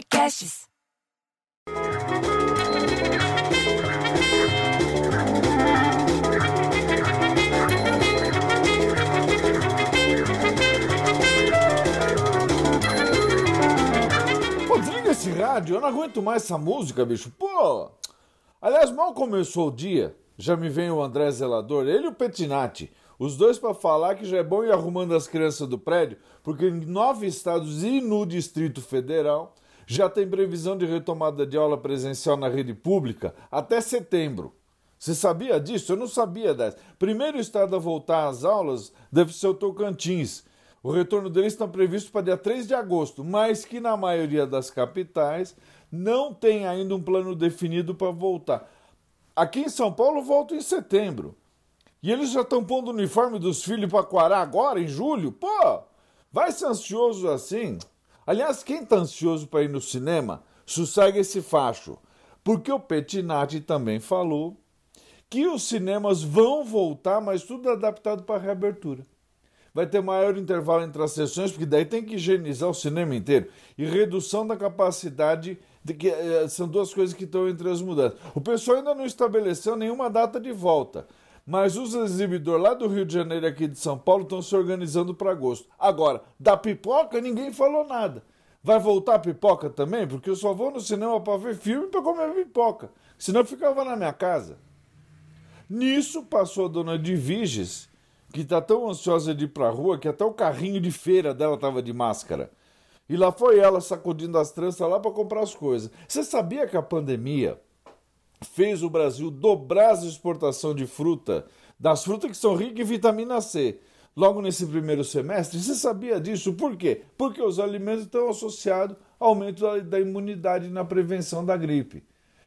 Podcasts. Pô, desliga esse rádio, eu não aguento mais essa música, bicho. Pô! Aliás, mal começou o dia, já me vem o André Zelador, ele e o Petinati. Os dois para falar que já é bom ir arrumando as crianças do prédio, porque em nove estados e no Distrito Federal já tem previsão de retomada de aula presencial na rede pública até setembro. Você sabia disso? Eu não sabia dessa. Primeiro estado a voltar às aulas deve ser o Tocantins. O retorno deles está previsto para dia 3 de agosto, mas que na maioria das capitais não tem ainda um plano definido para voltar. Aqui em São Paulo volta em setembro. E eles já estão pondo o uniforme dos filhos para Quará agora, em julho? Pô, vai ser ansioso assim? Aliás, quem está ansioso para ir no cinema, sossegue esse facho. Porque o Petinati também falou que os cinemas vão voltar, mas tudo adaptado para a reabertura. Vai ter maior intervalo entre as sessões, porque daí tem que higienizar o cinema inteiro. E redução da capacidade, de que, eh, são duas coisas que estão entre as mudanças. O pessoal ainda não estabeleceu nenhuma data de volta. Mas os exibidores lá do Rio de Janeiro e aqui de São Paulo estão se organizando para agosto. Agora, da pipoca ninguém falou nada. Vai voltar a pipoca também? Porque eu só vou no cinema para ver filme para comer pipoca. Senão eu ficava na minha casa. Nisso passou a dona de Viges, que está tão ansiosa de ir para a rua que até o carrinho de feira dela estava de máscara. E lá foi ela sacudindo as tranças lá para comprar as coisas. Você sabia que a pandemia fez o Brasil dobrar as exportações de fruta, das frutas que são ricas em vitamina C? Logo nesse primeiro semestre, você sabia disso? Por quê? Porque os alimentos estão associados ao aumento da imunidade na prevenção da gripe.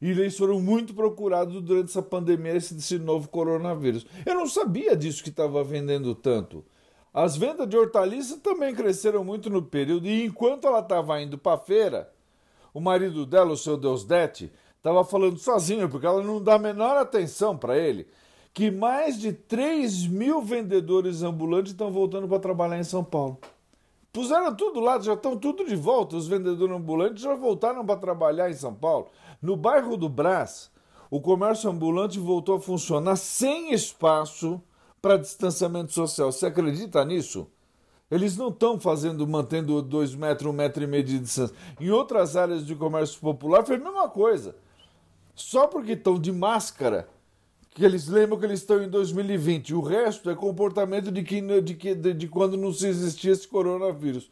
E eles foram muito procurados durante essa pandemia, esse, novo coronavírus. Eu não sabia disso que estava vendendo tanto. As vendas de hortaliças também cresceram muito no período, e enquanto ela estava indo para a feira, o marido dela, o seu Deus Dete, estava falando sozinho, porque ela não dá a menor atenção para ele, que mais de 3 mil vendedores ambulantes estão voltando para trabalhar em São Paulo. Puseram tudo lá, já estão tudo de volta. Os vendedores ambulantes já voltaram para trabalhar em São Paulo. No bairro do Brás, o comércio ambulante voltou a funcionar sem espaço para distanciamento social. Você acredita nisso? Eles não estão fazendo, mantendo dois metros, um metro e meio de distância. Em outras áreas de comércio popular foi a mesma coisa. Só porque estão de máscara, que eles lembram que eles estão em 2020. O resto é comportamento de, que, de, que, de, de quando não se existia esse coronavírus.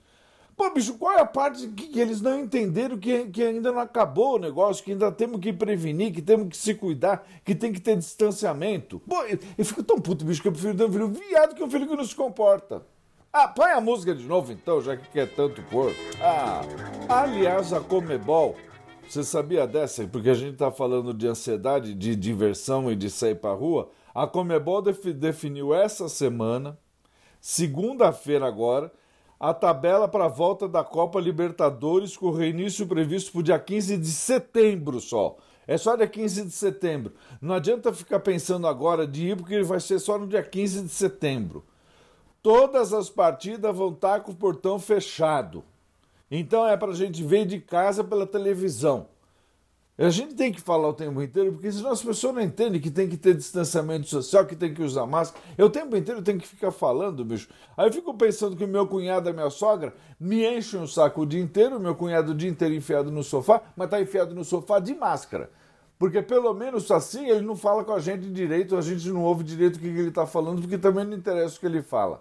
Pô, bicho, qual é a parte que, que eles não entenderam que, que ainda não acabou o negócio, que ainda temos que prevenir, que temos que se cuidar, que tem que ter distanciamento? Pô, eu, eu fico tão puto, bicho, que eu prefiro ter um filho viado que um filho que não se comporta. Ah, põe a música de novo então, já que quer tanto pôr. Ah, aliás, a Comebol você sabia dessa? Porque a gente está falando de ansiedade, de diversão e de sair para rua. A Comebol definiu essa semana, segunda-feira agora, a tabela para a volta da Copa Libertadores com o reinício previsto para o dia 15 de setembro só. É só dia 15 de setembro. Não adianta ficar pensando agora de ir, porque vai ser só no dia 15 de setembro. Todas as partidas vão estar com o portão fechado. Então é para a gente ver de casa pela televisão. A gente tem que falar o tempo inteiro, porque senão as pessoas não entendem que tem que ter distanciamento social, que tem que usar máscara. Eu o tempo inteiro tenho que ficar falando, bicho. Aí eu fico pensando que meu cunhado e minha sogra me enchem o saco o dia inteiro, meu cunhado o dia inteiro enfiado no sofá, mas tá enfiado no sofá de máscara. Porque pelo menos assim ele não fala com a gente direito, a gente não ouve direito o que ele está falando, porque também não interessa o que ele fala.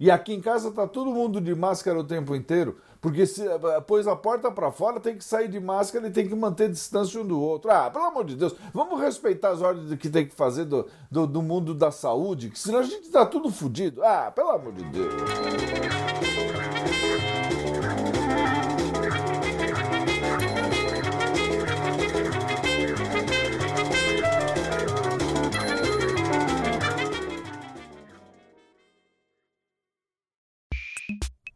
E aqui em casa tá todo mundo de máscara o tempo inteiro, porque se pôs a porta para fora, tem que sair de máscara e tem que manter distância um do outro. Ah, pelo amor de Deus, vamos respeitar as ordens que tem que fazer do, do, do mundo da saúde, que senão a gente tá tudo fodido. Ah, pelo amor de Deus.